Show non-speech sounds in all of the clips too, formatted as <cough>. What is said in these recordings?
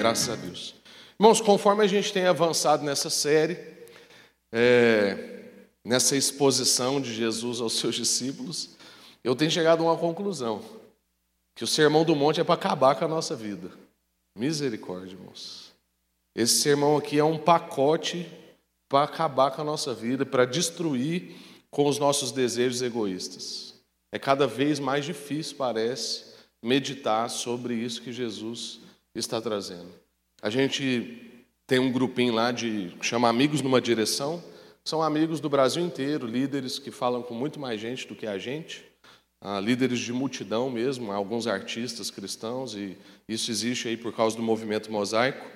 Graças a Deus. Irmãos, conforme a gente tem avançado nessa série, é, nessa exposição de Jesus aos seus discípulos, eu tenho chegado a uma conclusão: que o sermão do monte é para acabar com a nossa vida. Misericórdia, irmãos. Esse sermão aqui é um pacote para acabar com a nossa vida, para destruir com os nossos desejos egoístas. É cada vez mais difícil, parece, meditar sobre isso que Jesus está trazendo. A gente tem um grupinho lá de chama Amigos numa Direção, são amigos do Brasil inteiro, líderes que falam com muito mais gente do que a gente, ah, líderes de multidão mesmo, alguns artistas cristãos, e isso existe aí por causa do movimento mosaico.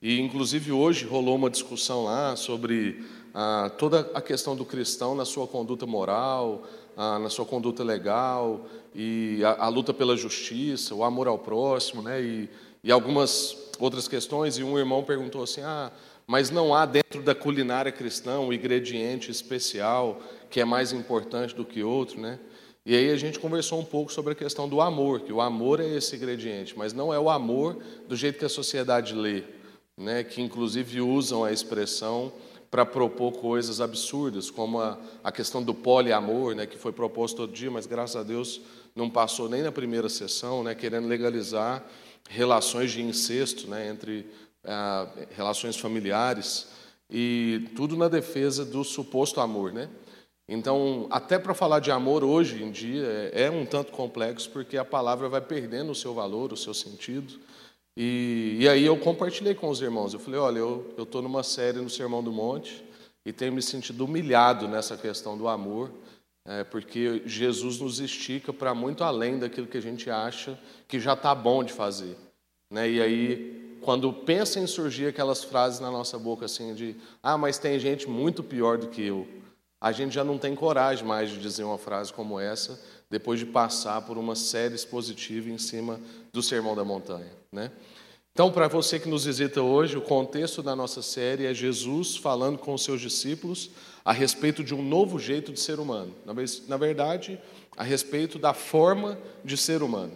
E, inclusive, hoje rolou uma discussão lá sobre ah, toda a questão do cristão na sua conduta moral, ah, na sua conduta legal, e a, a, luta pela justiça, o amor ao próximo, né? E, e algumas outras questões. E um irmão perguntou assim: ah, mas não há dentro da culinária cristã um ingrediente especial que é mais importante do que outro, né? E aí a gente conversou um pouco sobre a questão do amor, que o amor é esse ingrediente, mas não é o amor do jeito que a sociedade lê, né? Que inclusive usam a expressão para propor coisas absurdas, como a, a questão do poliamor, né, que foi proposto todo dia, mas graças a Deus não passou nem na primeira sessão, né, querendo legalizar relações de incesto né, entre ah, relações familiares e tudo na defesa do suposto amor, né? Então, até para falar de amor hoje em dia é, é um tanto complexo porque a palavra vai perdendo o seu valor, o seu sentido. E, e aí eu compartilhei com os irmãos. Eu falei, olha, eu estou numa série no Sermão do Monte e tenho me sentido humilhado nessa questão do amor, é, porque Jesus nos estica para muito além daquilo que a gente acha que já está bom de fazer. Né? E aí, quando pensa em surgir aquelas frases na nossa boca assim de, ah, mas tem gente muito pior do que eu, a gente já não tem coragem mais de dizer uma frase como essa, depois de passar por uma série expositiva em cima do Sermão da Montanha. Né? Então, para você que nos visita hoje, o contexto da nossa série é Jesus falando com os seus discípulos a respeito de um novo jeito de ser humano. Na verdade, a respeito da forma de ser humano.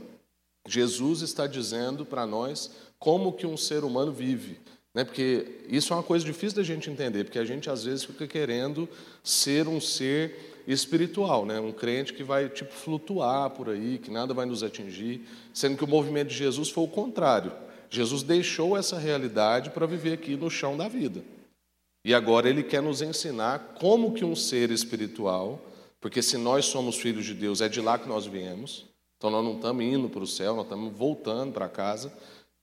Jesus está dizendo para nós como que um ser humano vive. Né? Porque isso é uma coisa difícil da gente entender, porque a gente às vezes fica querendo ser um ser espiritual, né? um crente que vai tipo flutuar por aí, que nada vai nos atingir, sendo que o movimento de Jesus foi o contrário. Jesus deixou essa realidade para viver aqui no chão da vida. E agora ele quer nos ensinar como que um ser espiritual, porque se nós somos filhos de Deus, é de lá que nós viemos. Então nós não estamos indo para o céu, nós estamos voltando para casa.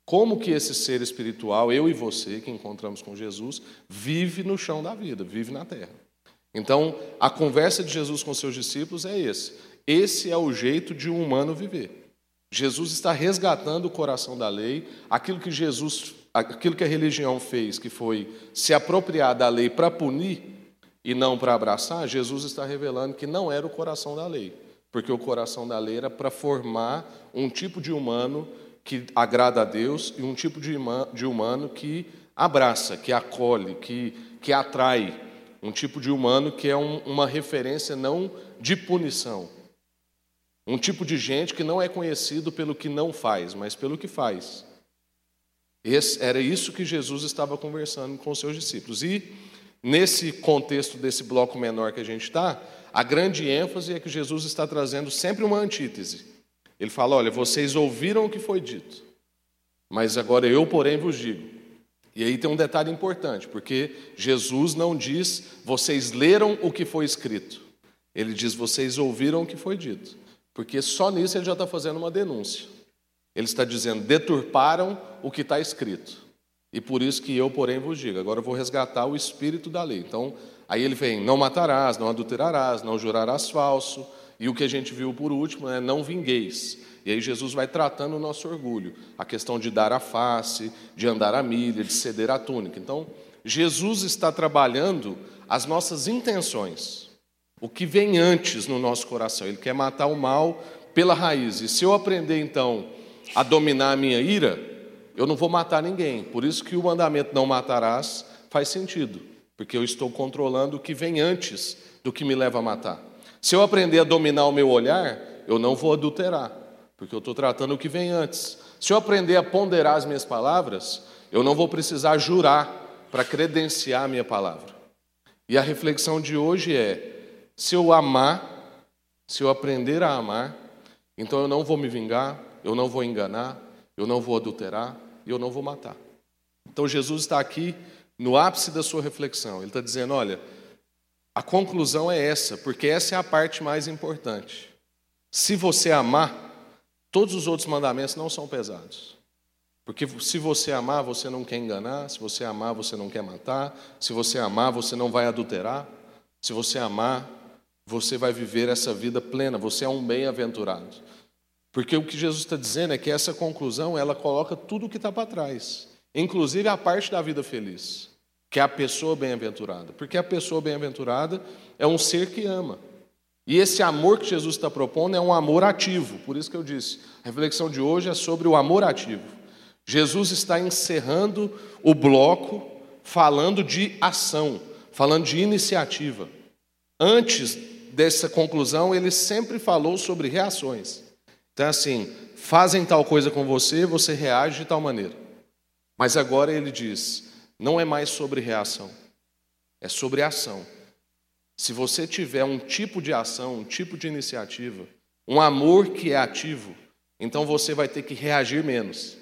Como que esse ser espiritual, eu e você, que encontramos com Jesus, vive no chão da vida, vive na terra. Então, a conversa de Jesus com seus discípulos é esse. Esse é o jeito de um humano viver. Jesus está resgatando o coração da lei, aquilo que Jesus, aquilo que a religião fez, que foi se apropriar da lei para punir e não para abraçar, Jesus está revelando que não era o coração da lei, porque o coração da lei era para formar um tipo de humano que agrada a Deus e um tipo de humano que abraça, que acolhe, que, que atrai. Um tipo de humano que é um, uma referência não de punição. Um tipo de gente que não é conhecido pelo que não faz, mas pelo que faz. Esse, era isso que Jesus estava conversando com os seus discípulos. E, nesse contexto desse bloco menor que a gente está, a grande ênfase é que Jesus está trazendo sempre uma antítese. Ele fala: Olha, vocês ouviram o que foi dito, mas agora eu, porém, vos digo. E aí tem um detalhe importante, porque Jesus não diz, vocês leram o que foi escrito. Ele diz, vocês ouviram o que foi dito. Porque só nisso ele já está fazendo uma denúncia. Ele está dizendo, deturparam o que está escrito. E por isso que eu, porém, vos digo. Agora eu vou resgatar o espírito da lei. Então, aí ele vem: não matarás, não adulterarás, não jurarás falso, e o que a gente viu por último é não vingueis. E aí Jesus vai tratando o nosso orgulho, a questão de dar a face, de andar a milha, de ceder a túnica. Então, Jesus está trabalhando as nossas intenções, o que vem antes no nosso coração. Ele quer matar o mal pela raiz. E se eu aprender então a dominar a minha ira, eu não vou matar ninguém. Por isso que o mandamento não matarás faz sentido, porque eu estou controlando o que vem antes do que me leva a matar. Se eu aprender a dominar o meu olhar, eu não vou adulterar, porque eu estou tratando o que vem antes. Se eu aprender a ponderar as minhas palavras, eu não vou precisar jurar para credenciar a minha palavra. E a reflexão de hoje é: se eu amar, se eu aprender a amar, então eu não vou me vingar, eu não vou enganar, eu não vou adulterar eu não vou matar. Então Jesus está aqui no ápice da sua reflexão. Ele está dizendo: olha, a conclusão é essa, porque essa é a parte mais importante. Se você amar, todos os outros mandamentos não são pesados. Porque se você amar, você não quer enganar, se você amar, você não quer matar, se você amar, você não vai adulterar, se você amar, você vai viver essa vida plena, você é um bem-aventurado. Porque o que Jesus está dizendo é que essa conclusão, ela coloca tudo o que está para trás, inclusive a parte da vida feliz que é a pessoa bem-aventurada. Porque a pessoa bem-aventurada é um ser que ama. E esse amor que Jesus está propondo é um amor ativo. Por isso que eu disse, a reflexão de hoje é sobre o amor ativo. Jesus está encerrando o bloco falando de ação, falando de iniciativa. Antes dessa conclusão, ele sempre falou sobre reações. Então, assim, fazem tal coisa com você, você reage de tal maneira. Mas agora ele diz: não é mais sobre reação, é sobre ação. Se você tiver um tipo de ação, um tipo de iniciativa, um amor que é ativo, então você vai ter que reagir menos.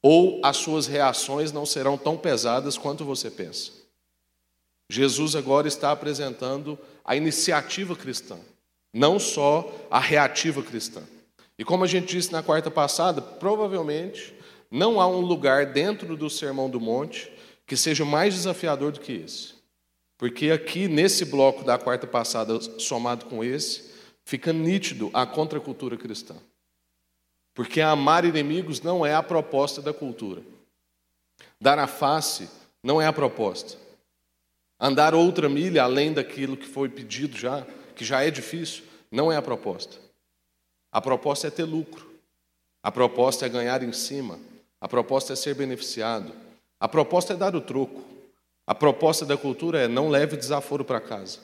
Ou as suas reações não serão tão pesadas quanto você pensa. Jesus agora está apresentando a iniciativa cristã, não só a reativa cristã. E como a gente disse na quarta passada, provavelmente não há um lugar dentro do Sermão do Monte que seja mais desafiador do que esse. Porque aqui, nesse bloco da quarta passada, somado com esse, fica nítido a contracultura cristã. Porque amar inimigos não é a proposta da cultura. Dar a face não é a proposta. Andar outra milha além daquilo que foi pedido já, que já é difícil, não é a proposta. A proposta é ter lucro. A proposta é ganhar em cima. A proposta é ser beneficiado. A proposta é dar o troco. A proposta da cultura é não leve desaforo para casa.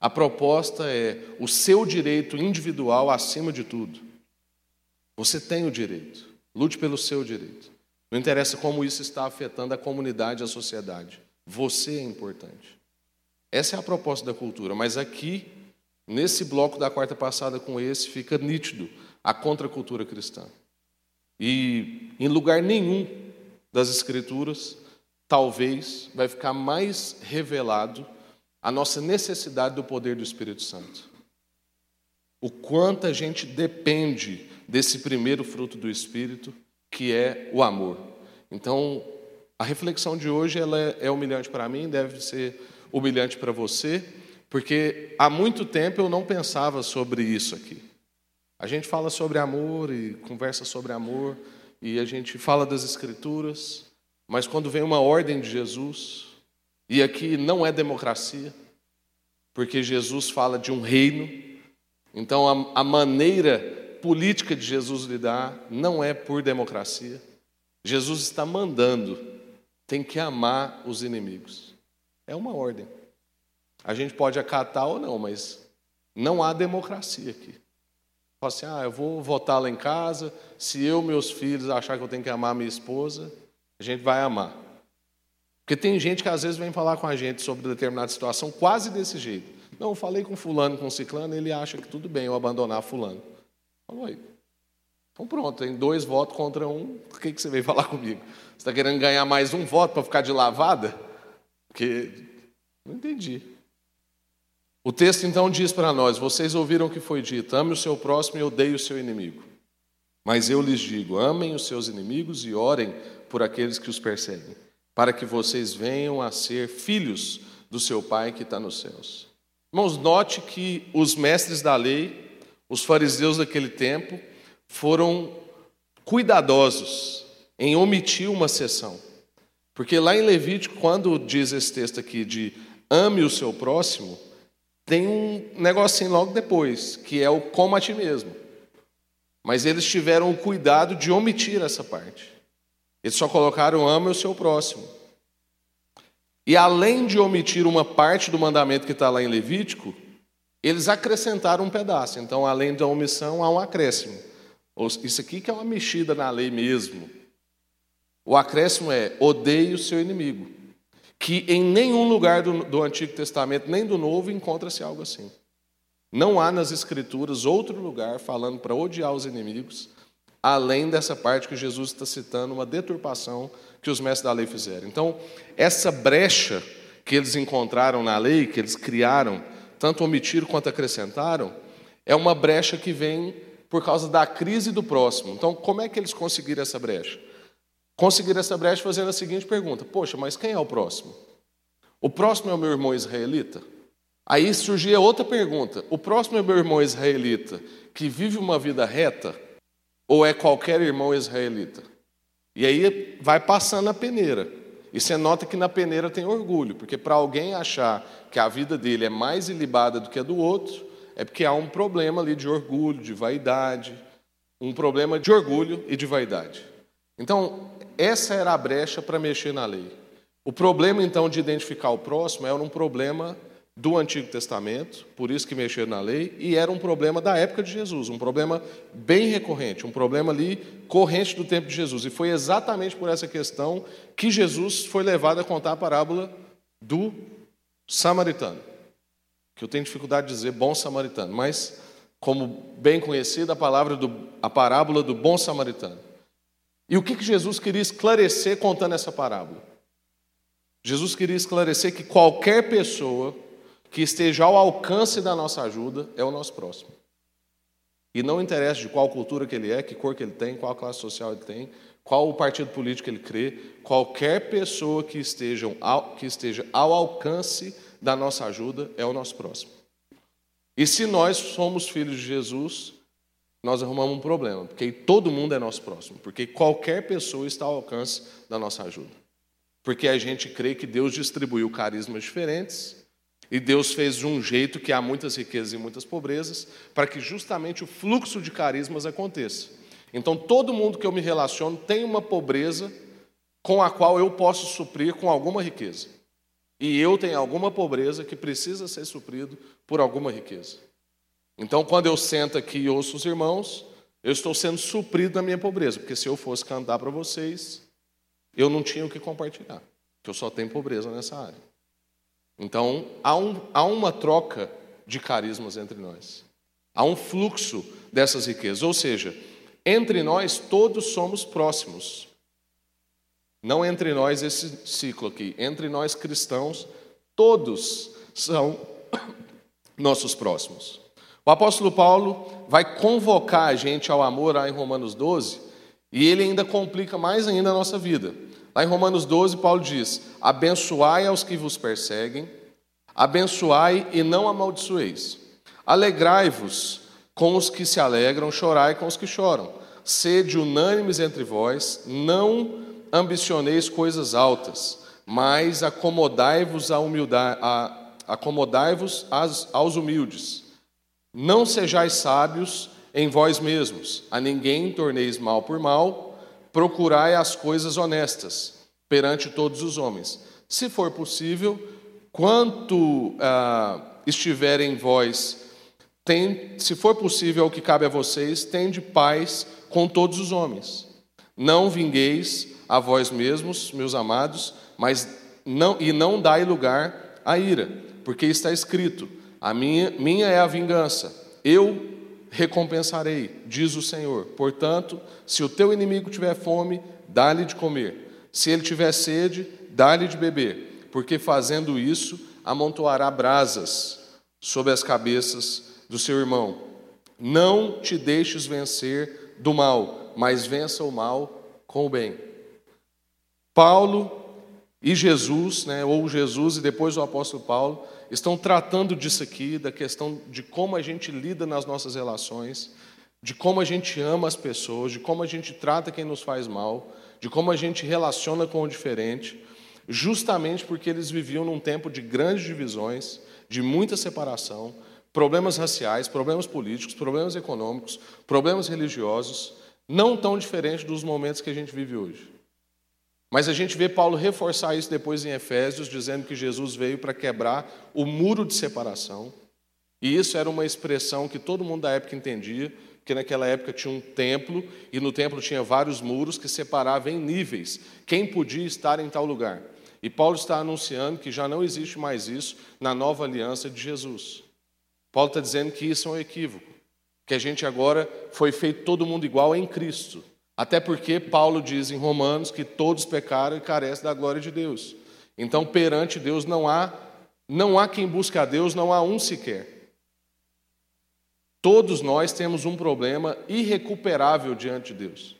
A proposta é o seu direito individual acima de tudo. Você tem o direito. Lute pelo seu direito. Não interessa como isso está afetando a comunidade, a sociedade. Você é importante. Essa é a proposta da cultura, mas aqui, nesse bloco da quarta passada com esse, fica nítido a contracultura cristã. E em lugar nenhum das Escrituras, talvez vai ficar mais revelado a nossa necessidade do poder do Espírito Santo. O quanto a gente depende desse primeiro fruto do Espírito, que é o amor. Então, a reflexão de hoje ela é humilhante para mim, deve ser humilhante para você, porque há muito tempo eu não pensava sobre isso aqui. A gente fala sobre amor e conversa sobre amor, e a gente fala das Escrituras, mas quando vem uma ordem de Jesus, e aqui não é democracia, porque Jesus fala de um reino, então a, a maneira política de Jesus lidar não é por democracia. Jesus está mandando, tem que amar os inimigos. É uma ordem. A gente pode acatar ou não, mas não há democracia aqui. Fala assim, ah, eu vou votar lá em casa, se eu, meus filhos, achar que eu tenho que amar minha esposa, a gente vai amar. Porque tem gente que às vezes vem falar com a gente sobre determinada situação quase desse jeito. Não, eu falei com fulano, com ciclano, ele acha que tudo bem eu abandonar fulano. Falou aí. Então pronto, tem dois votos contra um, por que, que você veio falar comigo? Você está querendo ganhar mais um voto para ficar de lavada? Porque não entendi. O texto então diz para nós: Vocês ouviram o que foi dito, ame o seu próximo e odeie o seu inimigo. Mas eu lhes digo: amem os seus inimigos e orem por aqueles que os perseguem, para que vocês venham a ser filhos do seu Pai que está nos céus. Irmãos, note que os mestres da lei, os fariseus daquele tempo, foram cuidadosos em omitir uma sessão. Porque lá em Levítico, quando diz esse texto aqui de ame o seu próximo, tem um negocinho logo depois, que é o como a ti mesmo. Mas eles tiveram o cuidado de omitir essa parte. Eles só colocaram ame o seu próximo. E além de omitir uma parte do mandamento que está lá em Levítico, eles acrescentaram um pedaço. Então, além da omissão, há um acréscimo. Isso aqui que é uma mexida na lei mesmo. O acréscimo é odeie o seu inimigo. Que em nenhum lugar do, do Antigo Testamento, nem do Novo, encontra-se algo assim. Não há nas Escrituras outro lugar falando para odiar os inimigos, além dessa parte que Jesus está citando, uma deturpação que os mestres da lei fizeram. Então, essa brecha que eles encontraram na lei, que eles criaram, tanto omitiram quanto acrescentaram, é uma brecha que vem por causa da crise do próximo. Então, como é que eles conseguiram essa brecha? Conseguiram essa brecha fazendo a seguinte pergunta: Poxa, mas quem é o próximo? O próximo é o meu irmão israelita? Aí surgia outra pergunta: O próximo é meu irmão israelita que vive uma vida reta? Ou é qualquer irmão israelita? E aí vai passando a peneira. E você nota que na peneira tem orgulho, porque para alguém achar que a vida dele é mais ilibada do que a do outro, é porque há um problema ali de orgulho, de vaidade, um problema de orgulho e de vaidade. Então, essa era a brecha para mexer na lei. O problema, então, de identificar o próximo era um problema do Antigo Testamento, por isso que mexeram na lei, e era um problema da época de Jesus, um problema bem recorrente, um problema ali corrente do tempo de Jesus. E foi exatamente por essa questão que Jesus foi levado a contar a parábola do samaritano. Que eu tenho dificuldade de dizer bom samaritano, mas como bem conhecida a palavra do, a parábola do bom samaritano. E o que, que Jesus queria esclarecer contando essa parábola? Jesus queria esclarecer que qualquer pessoa que esteja ao alcance da nossa ajuda é o nosso próximo. E não interessa de qual cultura que ele é, que cor que ele tem, qual classe social ele tem, qual o partido político que ele crê, qualquer pessoa que esteja ao, que esteja ao alcance da nossa ajuda é o nosso próximo. E se nós somos filhos de Jesus, nós arrumamos um problema, porque todo mundo é nosso próximo, porque qualquer pessoa está ao alcance da nossa ajuda. Porque a gente crê que Deus distribuiu carismas diferentes e Deus fez de um jeito que há muitas riquezas e muitas pobrezas, para que justamente o fluxo de carismas aconteça. Então, todo mundo que eu me relaciono tem uma pobreza com a qual eu posso suprir com alguma riqueza. E eu tenho alguma pobreza que precisa ser suprido por alguma riqueza. Então, quando eu sento aqui e ouço os irmãos, eu estou sendo suprido da minha pobreza, porque se eu fosse cantar para vocês, eu não tinha o que compartilhar, porque eu só tenho pobreza nessa área. Então, há, um, há uma troca de carismas entre nós. Há um fluxo dessas riquezas. Ou seja, entre nós todos somos próximos. Não entre nós esse ciclo aqui. Entre nós cristãos, todos são <coughs> nossos próximos. O apóstolo Paulo vai convocar a gente ao amor lá em Romanos 12, e ele ainda complica mais ainda a nossa vida. Lá em Romanos 12, Paulo diz: Abençoai aos que vos perseguem, abençoai e não amaldiçoeis. Alegrai-vos com os que se alegram, chorai com os que choram. Sede unânimes entre vós, não ambicioneis coisas altas, mas acomodai-vos a humildade, a, acomodai-vos aos humildes. Não sejais sábios em vós mesmos, a ninguém torneis mal por mal, procurai as coisas honestas perante todos os homens. Se for possível, quanto ah, estiver em vós, tem, se for possível o que cabe a vocês, tende paz com todos os homens. Não vingueis a vós mesmos, meus amados, mas não, e não dai lugar à ira, porque está escrito: a minha, minha é a vingança, eu recompensarei, diz o Senhor. Portanto, se o teu inimigo tiver fome, dá-lhe de comer. Se ele tiver sede, dá-lhe de beber, porque fazendo isso, amontoará brasas sobre as cabeças do seu irmão. Não te deixes vencer do mal, mas vença o mal com o bem. Paulo e Jesus, né, ou Jesus e depois o apóstolo Paulo, estão tratando disso aqui, da questão de como a gente lida nas nossas relações, de como a gente ama as pessoas, de como a gente trata quem nos faz mal, de como a gente relaciona com o diferente, justamente porque eles viviam num tempo de grandes divisões, de muita separação, problemas raciais, problemas políticos, problemas econômicos, problemas religiosos, não tão diferente dos momentos que a gente vive hoje. Mas a gente vê Paulo reforçar isso depois em Efésios, dizendo que Jesus veio para quebrar o muro de separação. E isso era uma expressão que todo mundo da época entendia, porque naquela época tinha um templo e no templo tinha vários muros que separavam em níveis quem podia estar em tal lugar. E Paulo está anunciando que já não existe mais isso na nova aliança de Jesus. Paulo está dizendo que isso é um equívoco, que a gente agora foi feito todo mundo igual em Cristo. Até porque Paulo diz em Romanos que todos pecaram e carecem da glória de Deus. Então, perante Deus não há não há quem busque a Deus, não há um sequer. Todos nós temos um problema irrecuperável diante de Deus.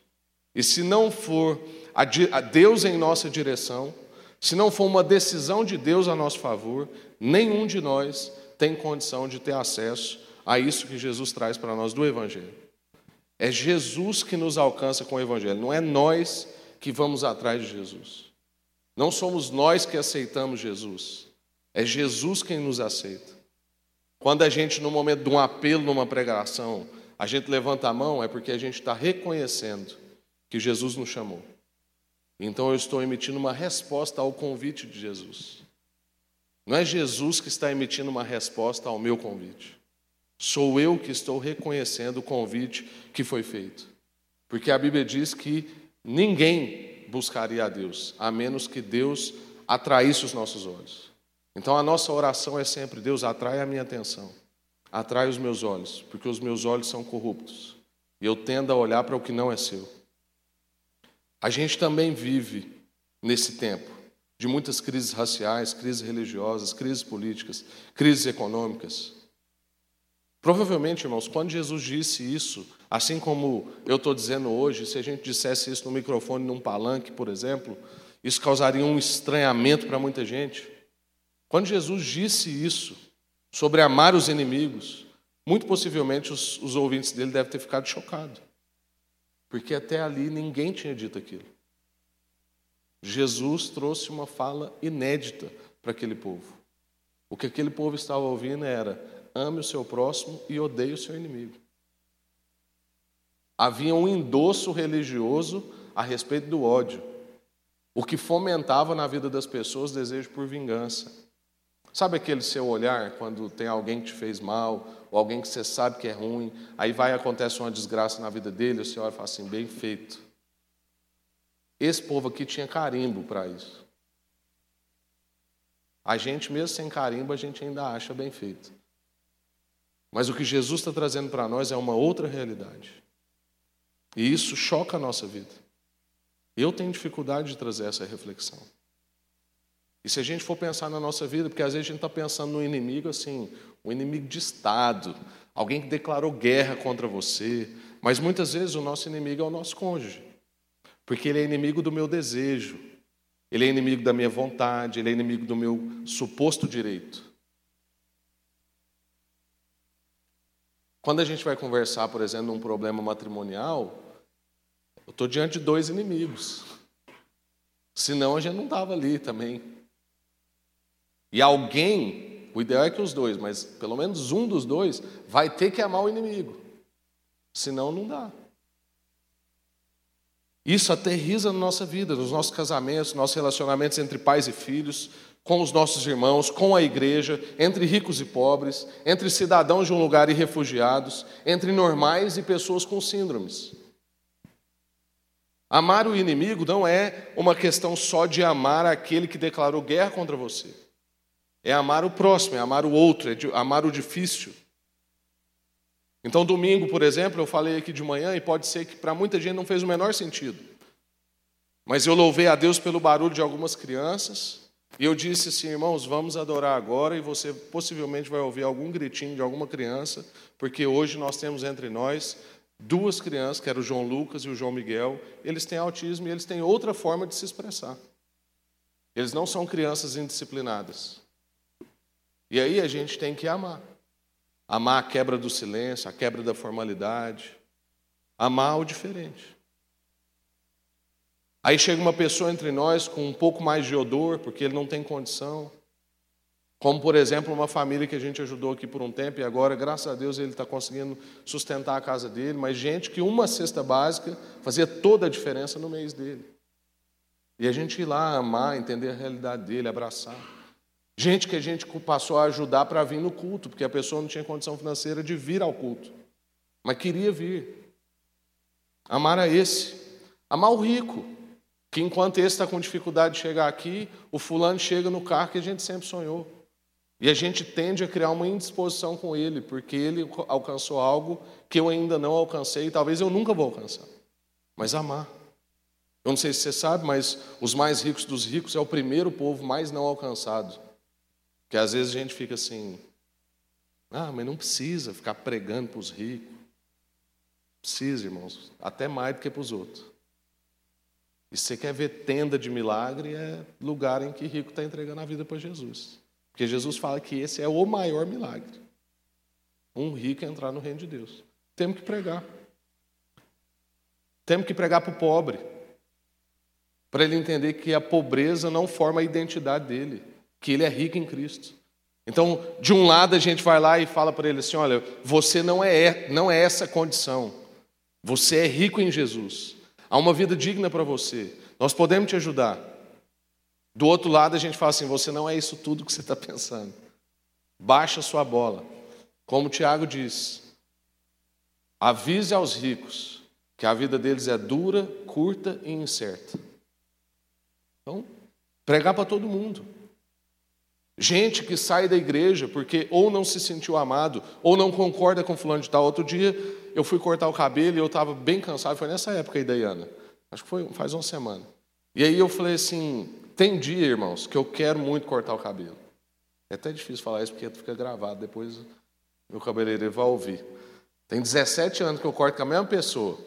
E se não for a Deus em nossa direção, se não for uma decisão de Deus a nosso favor, nenhum de nós tem condição de ter acesso a isso que Jesus traz para nós do Evangelho. É Jesus que nos alcança com o Evangelho, não é nós que vamos atrás de Jesus. Não somos nós que aceitamos Jesus, é Jesus quem nos aceita. Quando a gente, no momento de um apelo, numa pregação, a gente levanta a mão, é porque a gente está reconhecendo que Jesus nos chamou. Então eu estou emitindo uma resposta ao convite de Jesus. Não é Jesus que está emitindo uma resposta ao meu convite. Sou eu que estou reconhecendo o convite que foi feito. Porque a Bíblia diz que ninguém buscaria a Deus, a menos que Deus atraísse os nossos olhos. Então a nossa oração é sempre: Deus, atrai a minha atenção, atrai os meus olhos, porque os meus olhos são corruptos e eu tendo a olhar para o que não é seu. A gente também vive nesse tempo de muitas crises raciais, crises religiosas, crises políticas, crises econômicas. Provavelmente, irmãos, quando Jesus disse isso, assim como eu estou dizendo hoje, se a gente dissesse isso no microfone, num palanque, por exemplo, isso causaria um estranhamento para muita gente. Quando Jesus disse isso sobre amar os inimigos, muito possivelmente os, os ouvintes dele devem ter ficado chocados. Porque até ali ninguém tinha dito aquilo. Jesus trouxe uma fala inédita para aquele povo. O que aquele povo estava ouvindo era: ame o seu próximo e odeie o seu inimigo. Havia um endosso religioso a respeito do ódio, o que fomentava na vida das pessoas desejo por vingança. Sabe aquele seu olhar quando tem alguém que te fez mal, ou alguém que você sabe que é ruim, aí vai acontece uma desgraça na vida dele, você olha e fala assim, bem feito. Esse povo aqui tinha carimbo para isso. A gente, mesmo sem carimbo, a gente ainda acha bem feito. Mas o que Jesus está trazendo para nós é uma outra realidade. E isso choca a nossa vida. Eu tenho dificuldade de trazer essa reflexão. E se a gente for pensar na nossa vida, porque às vezes a gente está pensando no inimigo assim, um inimigo de Estado, alguém que declarou guerra contra você, mas muitas vezes o nosso inimigo é o nosso cônjuge, porque ele é inimigo do meu desejo, ele é inimigo da minha vontade, ele é inimigo do meu suposto direito. Quando a gente vai conversar, por exemplo, num problema matrimonial, eu estou diante de dois inimigos. Senão a gente não estava ali também. E alguém, o ideal é que os dois, mas pelo menos um dos dois, vai ter que amar o inimigo. Senão não dá. Isso aterriza na nossa vida, nos nossos casamentos, nos nossos relacionamentos entre pais e filhos, com os nossos irmãos, com a igreja, entre ricos e pobres, entre cidadãos de um lugar e refugiados, entre normais e pessoas com síndromes. Amar o inimigo não é uma questão só de amar aquele que declarou guerra contra você. É amar o próximo, é amar o outro, é amar o difícil. Então, domingo, por exemplo, eu falei aqui de manhã e pode ser que para muita gente não fez o menor sentido. Mas eu louvei a Deus pelo barulho de algumas crianças e eu disse assim, irmãos, vamos adorar agora e você possivelmente vai ouvir algum gritinho de alguma criança, porque hoje nós temos entre nós duas crianças, que eram o João Lucas e o João Miguel, eles têm autismo e eles têm outra forma de se expressar. Eles não são crianças indisciplinadas. E aí a gente tem que amar. Amar a quebra do silêncio, a quebra da formalidade. Amar o diferente. Aí chega uma pessoa entre nós com um pouco mais de odor, porque ele não tem condição. Como, por exemplo, uma família que a gente ajudou aqui por um tempo e agora, graças a Deus, ele está conseguindo sustentar a casa dele. Mas gente que uma cesta básica fazia toda a diferença no mês dele. E a gente ir lá amar, entender a realidade dele, abraçar. Gente que a gente passou a ajudar para vir no culto, porque a pessoa não tinha condição financeira de vir ao culto. mas queria vir. Amar a esse. Amar o rico, que enquanto esse está com dificuldade de chegar aqui, o fulano chega no carro que a gente sempre sonhou. E a gente tende a criar uma indisposição com ele, porque ele alcançou algo que eu ainda não alcancei e talvez eu nunca vou alcançar. Mas amar. Eu não sei se você sabe, mas os mais ricos dos ricos é o primeiro povo mais não alcançado. Que às vezes a gente fica assim, ah, mas não precisa ficar pregando para os ricos. Precisa, irmãos, até mais do que para os outros. E você quer ver tenda de milagre, é lugar em que rico está entregando a vida para Jesus. Porque Jesus fala que esse é o maior milagre. Um rico entrar no reino de Deus. Temos que pregar. Temos que pregar para o pobre para ele entender que a pobreza não forma a identidade dele, que ele é rico em Cristo. Então, de um lado a gente vai lá e fala para ele assim: olha, você não é, não é essa condição, você é rico em Jesus, há uma vida digna para você, nós podemos te ajudar. Do outro lado a gente fala assim: você não é isso tudo que você está pensando, baixa sua bola. Como o Tiago diz, avise aos ricos que a vida deles é dura, curta e incerta. Então, pregar para todo mundo. Gente que sai da igreja porque ou não se sentiu amado, ou não concorda com fulano de tal. Outro dia eu fui cortar o cabelo e eu estava bem cansado, foi nessa época aí, Dayana. Acho que foi faz uma semana. E aí eu falei assim: tem dia, irmãos, que eu quero muito cortar o cabelo. É até difícil falar isso porque fica gravado, depois meu cabeleireiro vai ouvir. Tem 17 anos que eu corto com a mesma pessoa.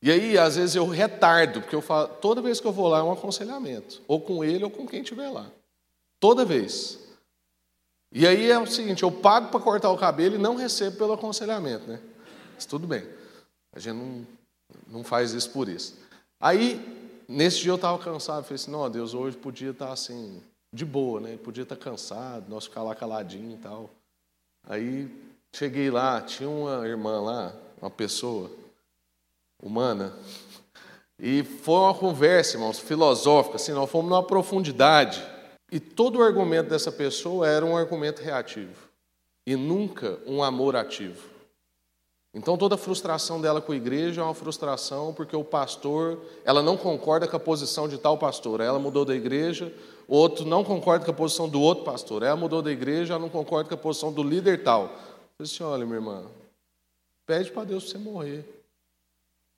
E aí, às vezes, eu retardo, porque eu falo, toda vez que eu vou lá é um aconselhamento, ou com ele ou com quem estiver lá. Toda vez. E aí é o seguinte, eu pago para cortar o cabelo e não recebo pelo aconselhamento, né? Mas tudo bem. A gente não, não faz isso por isso. Aí, nesse dia eu estava cansado, falei assim, não, Deus, hoje podia estar tá, assim, de boa, né? Podia estar tá cansado, nós ficar lá caladinho e tal. Aí cheguei lá, tinha uma irmã lá, uma pessoa, humana. E foi uma conversa, irmãos, filosófica, assim, nós fomos numa profundidade. E todo o argumento dessa pessoa era um argumento reativo e nunca um amor ativo. Então toda a frustração dela com a igreja é uma frustração porque o pastor, ela não concorda com a posição de tal pastor, ela mudou da igreja, o outro não concorda com a posição do outro pastor, ela mudou da igreja, ela não concorda com a posição do líder tal. Eu disse, olha, minha irmã, pede para Deus você morrer.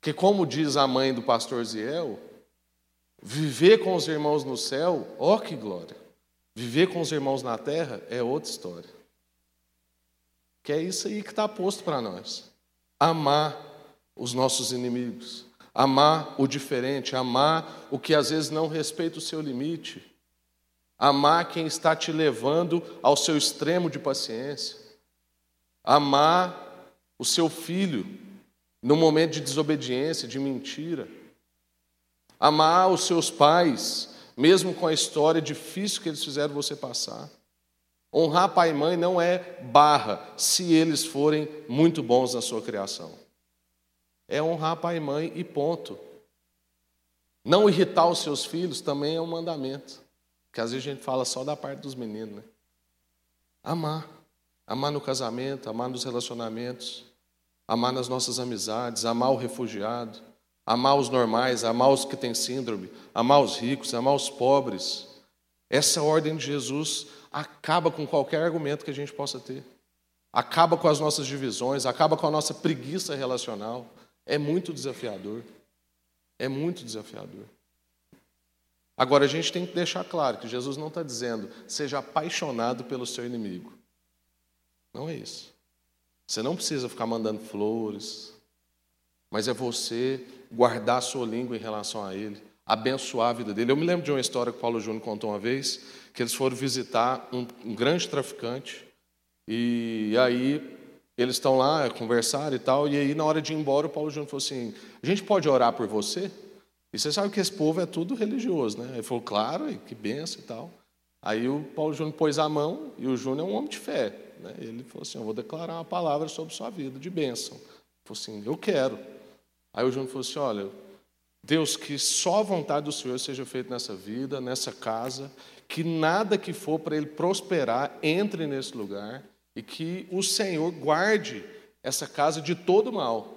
Que, como diz a mãe do pastor Ziel, viver com os irmãos no céu, ó que glória! Viver com os irmãos na terra é outra história. Que é isso aí que está posto para nós. Amar os nossos inimigos, amar o diferente, amar o que às vezes não respeita o seu limite, amar quem está te levando ao seu extremo de paciência, amar o seu filho no momento de desobediência, de mentira. Amar os seus pais, mesmo com a história difícil que eles fizeram você passar. Honrar pai e mãe não é barra se eles forem muito bons na sua criação. É honrar pai e mãe e ponto. Não irritar os seus filhos também é um mandamento. Que às vezes a gente fala só da parte dos meninos, né? Amar. Amar no casamento, amar nos relacionamentos amar nas nossas amizades, amar o refugiado, amar os normais, amar os que têm síndrome, amar os ricos, amar os pobres. Essa ordem de Jesus acaba com qualquer argumento que a gente possa ter. Acaba com as nossas divisões, acaba com a nossa preguiça relacional. É muito desafiador. É muito desafiador. Agora, a gente tem que deixar claro que Jesus não está dizendo seja apaixonado pelo seu inimigo. Não é isso. Você não precisa ficar mandando flores, mas é você guardar a sua língua em relação a ele, abençoar a vida dele. Eu me lembro de uma história que o Paulo Júnior contou uma vez, que eles foram visitar um, um grande traficante, e aí eles estão lá, conversaram e tal, e aí na hora de ir embora o Paulo Júnior falou assim, a gente pode orar por você? E você sabe que esse povo é tudo religioso, né? Ele falou, claro, que benção e tal. Aí o Paulo Júnior pôs a mão, e o Júnior é um homem de fé. Né? Ele falou assim: Eu vou declarar uma palavra sobre sua vida, de bênção. Ele falou assim: Eu quero. Aí o Júnior falou assim: Olha, Deus, que só a vontade do Senhor seja feita nessa vida, nessa casa, que nada que for para ele prosperar entre nesse lugar e que o Senhor guarde essa casa de todo mal.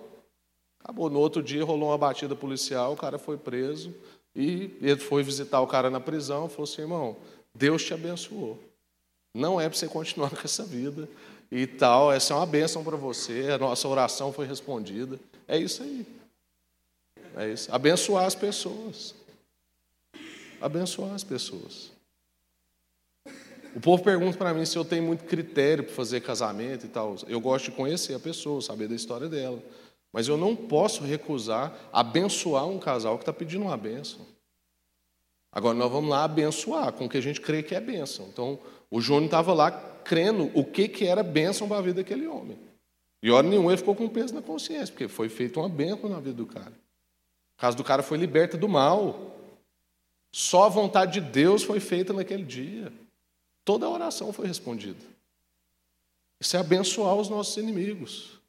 Acabou. No outro dia rolou uma batida policial, o cara foi preso e ele foi visitar o cara na prisão. Falou assim: irmão, Deus te abençoou. Não é para você continuar <laughs> com essa vida e tal. Essa é uma bênção para você. A nossa oração foi respondida. É isso aí. É isso. Abençoar as pessoas. Abençoar as pessoas. O povo pergunta para mim se eu tenho muito critério para fazer casamento e tal. Eu gosto de conhecer a pessoa, saber da história dela. Mas eu não posso recusar abençoar um casal que está pedindo uma bênção. Agora nós vamos lá abençoar com o que a gente crê que é bênção. Então, o Júnior estava lá crendo o que, que era bênção para a vida daquele homem. E hora nenhuma ele ficou com peso na consciência, porque foi feita uma bênção na vida do cara. O caso do cara foi liberta do mal. Só a vontade de Deus foi feita naquele dia. Toda a oração foi respondida. Isso é abençoar os nossos inimigos.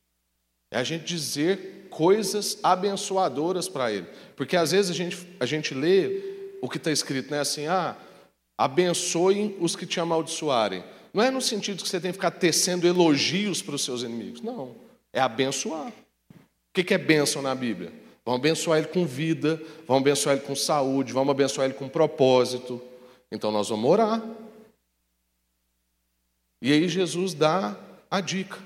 É a gente dizer coisas abençoadoras para ele. Porque às vezes a gente, a gente lê o que está escrito, né? Assim, ah, abençoem os que te amaldiçoarem. Não é no sentido que você tem que ficar tecendo elogios para os seus inimigos. Não. É abençoar. O que é bênção na Bíblia? Vamos abençoar ele com vida, vamos abençoar ele com saúde, vamos abençoar ele com propósito. Então nós vamos orar. E aí Jesus dá a dica.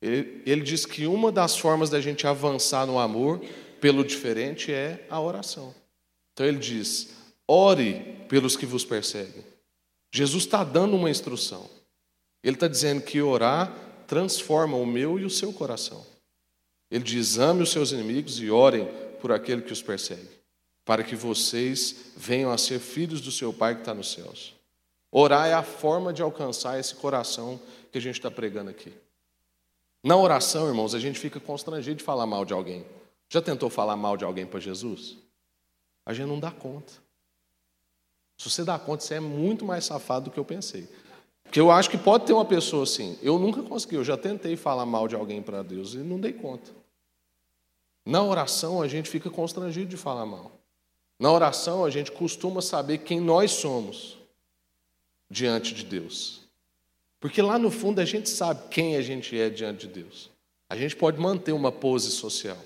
Ele, ele diz que uma das formas da gente avançar no amor pelo diferente é a oração. Então ele diz: ore pelos que vos perseguem. Jesus está dando uma instrução. Ele está dizendo que orar transforma o meu e o seu coração. Ele diz: ame os seus inimigos e orem por aquele que os persegue, para que vocês venham a ser filhos do seu Pai que está nos céus. Orar é a forma de alcançar esse coração que a gente está pregando aqui. Na oração, irmãos, a gente fica constrangido de falar mal de alguém. Já tentou falar mal de alguém para Jesus? A gente não dá conta. Se você dá conta, você é muito mais safado do que eu pensei. Porque eu acho que pode ter uma pessoa assim. Eu nunca consegui, eu já tentei falar mal de alguém para Deus e não dei conta. Na oração, a gente fica constrangido de falar mal. Na oração, a gente costuma saber quem nós somos diante de Deus. Porque lá no fundo a gente sabe quem a gente é diante de Deus. A gente pode manter uma pose social,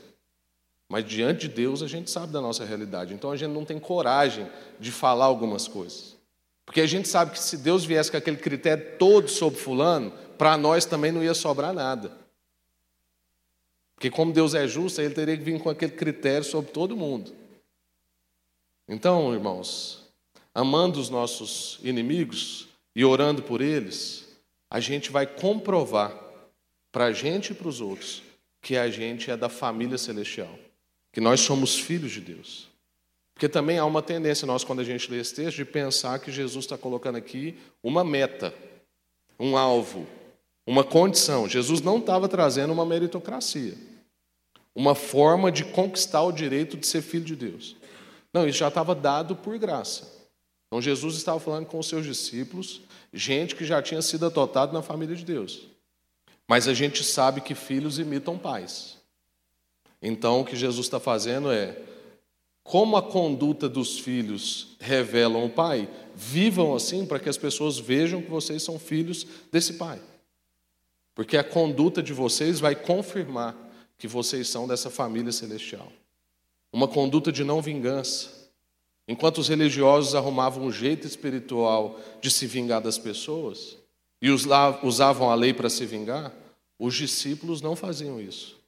mas diante de Deus a gente sabe da nossa realidade. Então a gente não tem coragem de falar algumas coisas. Porque a gente sabe que se Deus viesse com aquele critério todo sobre Fulano, para nós também não ia sobrar nada. Porque, como Deus é justo, ele teria que vir com aquele critério sobre todo mundo. Então, irmãos, amando os nossos inimigos e orando por eles, a gente vai comprovar para a gente e para os outros que a gente é da família celestial, que nós somos filhos de Deus. Porque também há uma tendência, nós, quando a gente lê esse texto, de pensar que Jesus está colocando aqui uma meta, um alvo, uma condição. Jesus não estava trazendo uma meritocracia, uma forma de conquistar o direito de ser filho de Deus. Não, isso já estava dado por graça. Então Jesus estava falando com os seus discípulos, gente que já tinha sido adotado na família de Deus. Mas a gente sabe que filhos imitam pais. Então o que Jesus está fazendo é, como a conduta dos filhos revelam o pai, vivam assim para que as pessoas vejam que vocês são filhos desse pai. Porque a conduta de vocês vai confirmar que vocês são dessa família celestial. Uma conduta de não vingança, Enquanto os religiosos arrumavam um jeito espiritual de se vingar das pessoas e usavam a lei para se vingar, os discípulos não faziam isso.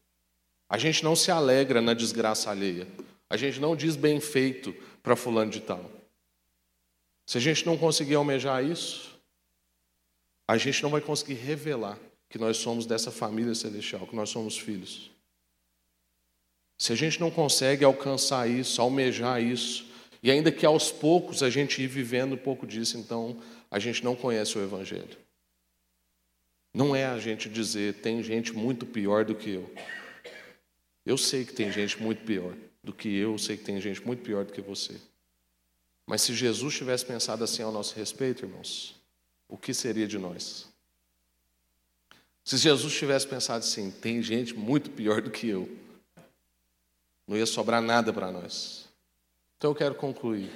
A gente não se alegra na desgraça alheia. A gente não diz bem feito para fulano de tal. Se a gente não conseguir almejar isso, a gente não vai conseguir revelar que nós somos dessa família celestial, que nós somos filhos. Se a gente não consegue alcançar isso, almejar isso, e ainda que aos poucos a gente ir vivendo um pouco disso, então a gente não conhece o Evangelho. Não é a gente dizer, tem gente muito pior do que eu. Eu sei que tem gente muito pior do que eu, eu sei que tem gente muito pior do que você. Mas se Jesus tivesse pensado assim ao nosso respeito, irmãos, o que seria de nós? Se Jesus tivesse pensado assim, tem gente muito pior do que eu, não ia sobrar nada para nós. Então eu quero concluir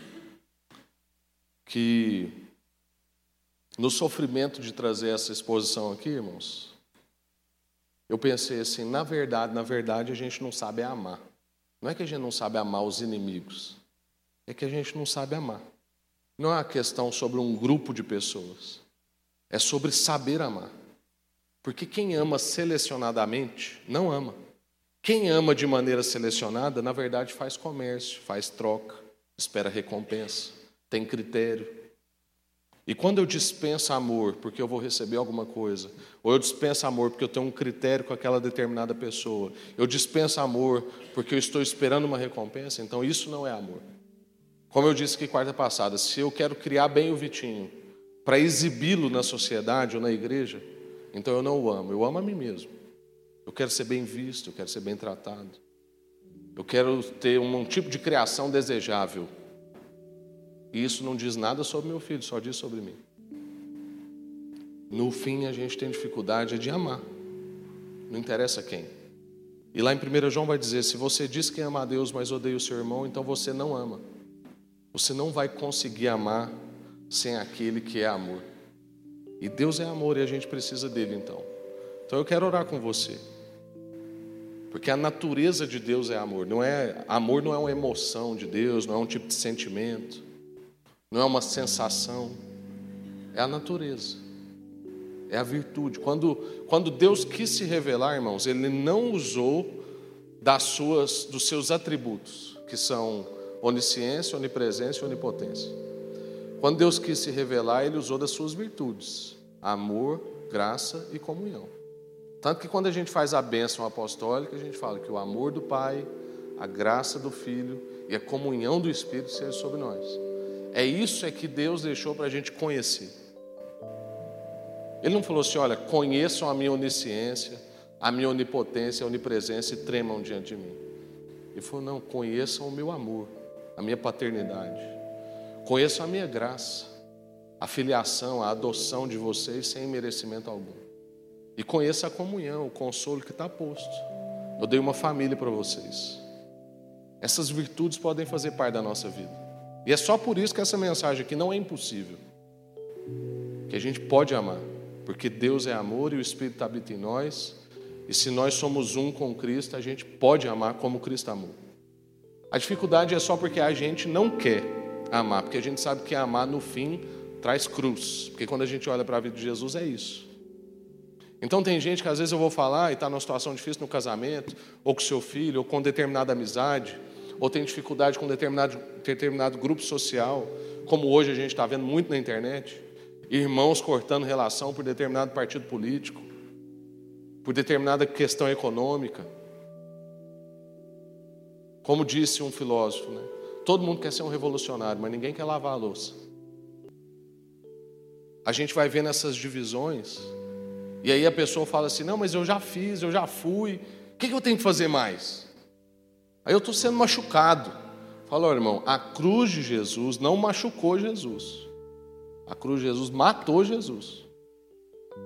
que no sofrimento de trazer essa exposição aqui, irmãos, eu pensei assim: na verdade, na verdade, a gente não sabe amar. Não é que a gente não sabe amar os inimigos, é que a gente não sabe amar. Não é uma questão sobre um grupo de pessoas, é sobre saber amar. Porque quem ama selecionadamente não ama. Quem ama de maneira selecionada, na verdade, faz comércio, faz troca, espera recompensa, tem critério. E quando eu dispenso amor porque eu vou receber alguma coisa, ou eu dispenso amor porque eu tenho um critério com aquela determinada pessoa, eu dispenso amor porque eu estou esperando uma recompensa, então isso não é amor. Como eu disse que quarta passada, se eu quero criar bem o Vitinho para exibi-lo na sociedade ou na igreja, então eu não o amo, eu amo a mim mesmo. Eu quero ser bem visto, eu quero ser bem tratado. Eu quero ter um, tipo de criação desejável. E isso não diz nada sobre meu filho, só diz sobre mim. No fim, a gente tem dificuldade de amar. Não interessa quem. E lá em 1 João vai dizer: se você diz que ama a Deus, mas odeia o seu irmão, então você não ama. Você não vai conseguir amar sem aquele que é amor. E Deus é amor e a gente precisa dele então. Então eu quero orar com você. Porque a natureza de Deus é amor. Não é amor não é uma emoção de Deus, não é um tipo de sentimento, não é uma sensação. É a natureza. É a virtude. Quando, quando Deus quis se revelar, irmãos, ele não usou das suas dos seus atributos, que são onisciência, onipresença e onipotência. Quando Deus quis se revelar, ele usou das suas virtudes: amor, graça e comunhão. Tanto que quando a gente faz a bênção apostólica, a gente fala que o amor do Pai, a graça do Filho e a comunhão do Espírito seja sobre nós. É isso é que Deus deixou para a gente conhecer. Ele não falou assim: olha, conheçam a minha onisciência, a minha onipotência, a onipresença e tremam diante de mim. Ele falou: não, conheçam o meu amor, a minha paternidade, conheçam a minha graça, a filiação, a adoção de vocês sem merecimento algum. E conheça a comunhão, o consolo que está posto. Eu dei uma família para vocês. Essas virtudes podem fazer parte da nossa vida. E é só por isso que essa mensagem aqui não é impossível. Que a gente pode amar. Porque Deus é amor e o Espírito habita em nós. E se nós somos um com Cristo, a gente pode amar como Cristo amou. A dificuldade é só porque a gente não quer amar. Porque a gente sabe que amar no fim traz cruz. Porque quando a gente olha para a vida de Jesus, é isso. Então tem gente que às vezes eu vou falar e está numa situação difícil no casamento, ou com seu filho, ou com determinada amizade, ou tem dificuldade com determinado, determinado grupo social, como hoje a gente está vendo muito na internet, irmãos cortando relação por determinado partido político, por determinada questão econômica. Como disse um filósofo, né? todo mundo quer ser um revolucionário, mas ninguém quer lavar a louça. A gente vai vendo essas divisões e aí a pessoa fala assim: não, mas eu já fiz, eu já fui, o que, eu tenho que fazer mais? Aí eu estou sendo machucado. Fala, irmão, a cruz de Jesus não machucou Jesus. A cruz de Jesus matou Jesus.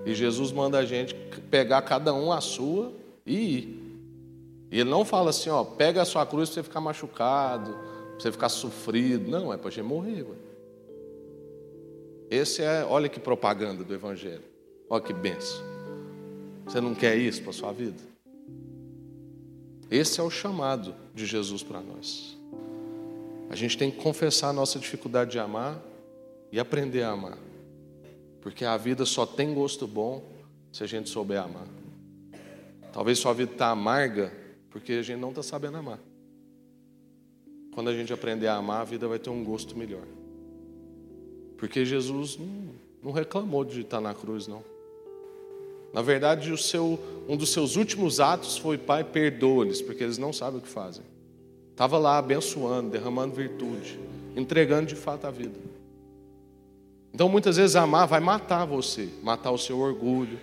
E Jesus manda a gente pegar cada um a sua e ir. E ele não fala assim, ó, pega a sua cruz para você ficar machucado, para você ficar sofrido. Não, é para gente morrer. Ué. Esse é, olha que propaganda do Evangelho. Olha que benção. Você não quer isso para a sua vida? Esse é o chamado de Jesus para nós. A gente tem que confessar a nossa dificuldade de amar e aprender a amar. Porque a vida só tem gosto bom se a gente souber amar. Talvez sua vida está amarga porque a gente não está sabendo amar. Quando a gente aprender a amar, a vida vai ter um gosto melhor. Porque Jesus não, não reclamou de estar na cruz, não. Na verdade, o seu, um dos seus últimos atos foi: Pai, perdoa-lhes, porque eles não sabem o que fazem. Estava lá abençoando, derramando virtude, entregando de fato a vida. Então, muitas vezes, amar vai matar você, matar o seu orgulho,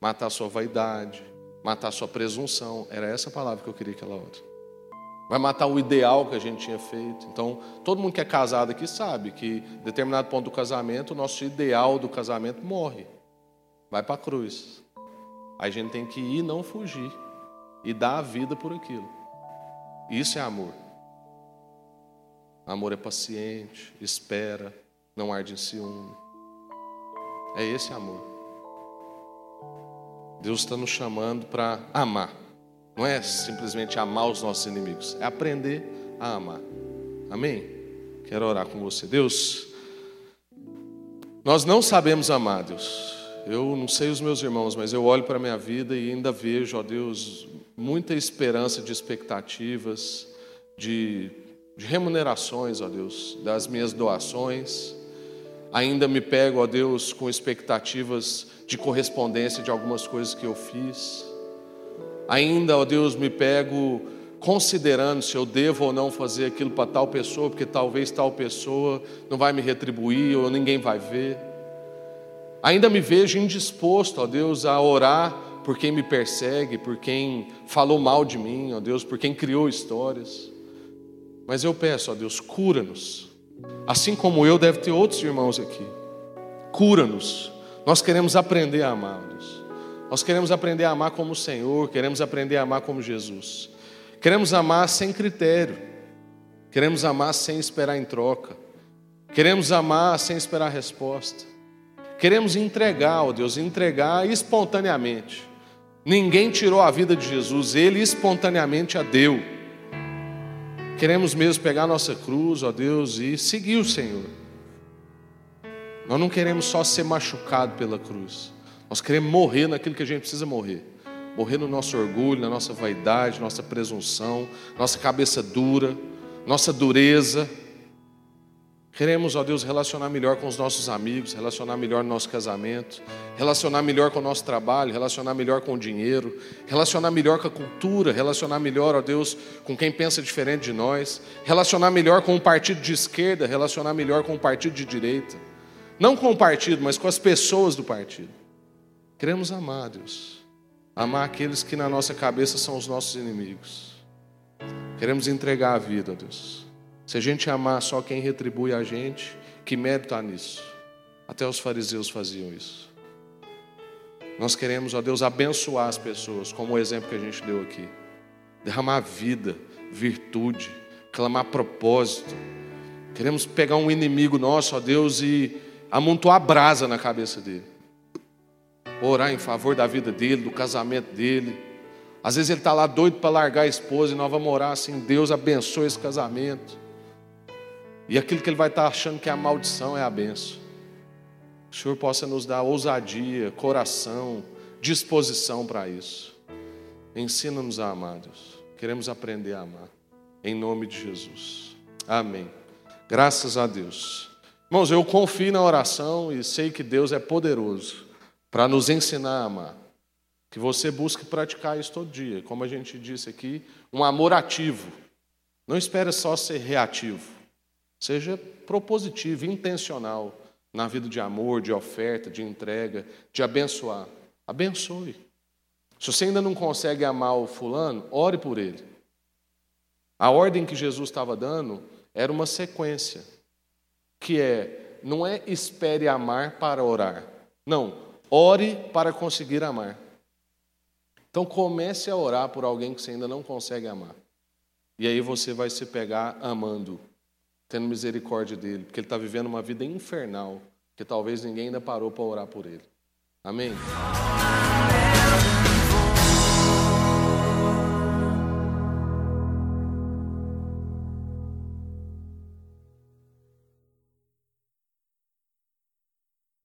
matar a sua vaidade, matar a sua presunção. Era essa palavra que eu queria que ela ouça. Vai matar o ideal que a gente tinha feito. Então, todo mundo que é casado aqui sabe que, em determinado ponto do casamento, o nosso ideal do casamento morre vai para a cruz. A gente tem que ir, não fugir, e dar a vida por aquilo. Isso é amor. Amor é paciente, espera, não arde em ciúme. É esse amor. Deus está nos chamando para amar. Não é simplesmente amar os nossos inimigos, é aprender a amar. Amém? Quero orar com você. Deus, nós não sabemos amar, Deus. Eu não sei os meus irmãos, mas eu olho para a minha vida e ainda vejo, ó Deus, muita esperança de expectativas, de, de remunerações, ó Deus, das minhas doações. Ainda me pego, ó Deus, com expectativas de correspondência de algumas coisas que eu fiz. Ainda, ó Deus, me pego considerando se eu devo ou não fazer aquilo para tal pessoa, porque talvez tal pessoa não vai me retribuir ou ninguém vai ver. Ainda me vejo indisposto, ó Deus, a orar por quem me persegue, por quem falou mal de mim, ó Deus, por quem criou histórias. Mas eu peço, ó Deus, cura-nos. Assim como eu, deve ter outros irmãos aqui. Cura-nos. Nós queremos aprender a amar, ó Deus. Nós queremos aprender a amar como o Senhor, queremos aprender a amar como Jesus. Queremos amar sem critério. Queremos amar sem esperar em troca. Queremos amar sem esperar resposta. Queremos entregar, ó Deus, entregar espontaneamente. Ninguém tirou a vida de Jesus, ele espontaneamente a deu. Queremos mesmo pegar nossa cruz, ó Deus, e seguir o Senhor. Nós não queremos só ser machucado pela cruz. Nós queremos morrer naquilo que a gente precisa morrer morrer no nosso orgulho, na nossa vaidade, nossa presunção, nossa cabeça dura, nossa dureza. Queremos, ó Deus, relacionar melhor com os nossos amigos, relacionar melhor no nosso casamento, relacionar melhor com o nosso trabalho, relacionar melhor com o dinheiro, relacionar melhor com a cultura, relacionar melhor, ó Deus, com quem pensa diferente de nós, relacionar melhor com o partido de esquerda, relacionar melhor com o partido de direita. Não com o partido, mas com as pessoas do partido. Queremos amar, Deus. Amar aqueles que na nossa cabeça são os nossos inimigos. Queremos entregar a vida, Deus. Se a gente amar só quem retribui a gente, que mérito há nisso? Até os fariseus faziam isso. Nós queremos, ó Deus, abençoar as pessoas, como o exemplo que a gente deu aqui. Derramar vida, virtude, clamar propósito. Queremos pegar um inimigo nosso, ó Deus, e amontoar brasa na cabeça dele orar em favor da vida dele, do casamento dele. Às vezes ele está lá doido para largar a esposa e nós vamos orar assim: Deus abençoe esse casamento. E aquilo que ele vai estar achando que é a maldição é a benção. O Senhor possa nos dar ousadia, coração, disposição para isso. Ensina-nos a amar, Deus. Queremos aprender a amar. Em nome de Jesus. Amém. Graças a Deus. Irmãos, eu confio na oração e sei que Deus é poderoso para nos ensinar a amar. Que você busque praticar isso todo dia. Como a gente disse aqui, um amor ativo. Não espere só ser reativo. Seja propositivo, intencional na vida de amor, de oferta, de entrega, de abençoar. Abençoe. Se você ainda não consegue amar o fulano, ore por ele. A ordem que Jesus estava dando era uma sequência, que é não é espere amar para orar. Não, Ore para conseguir amar. Então comece a orar por alguém que você ainda não consegue amar. E aí você vai se pegar amando, tendo misericórdia dele, porque ele está vivendo uma vida infernal, que talvez ninguém ainda parou para orar por ele. Amém?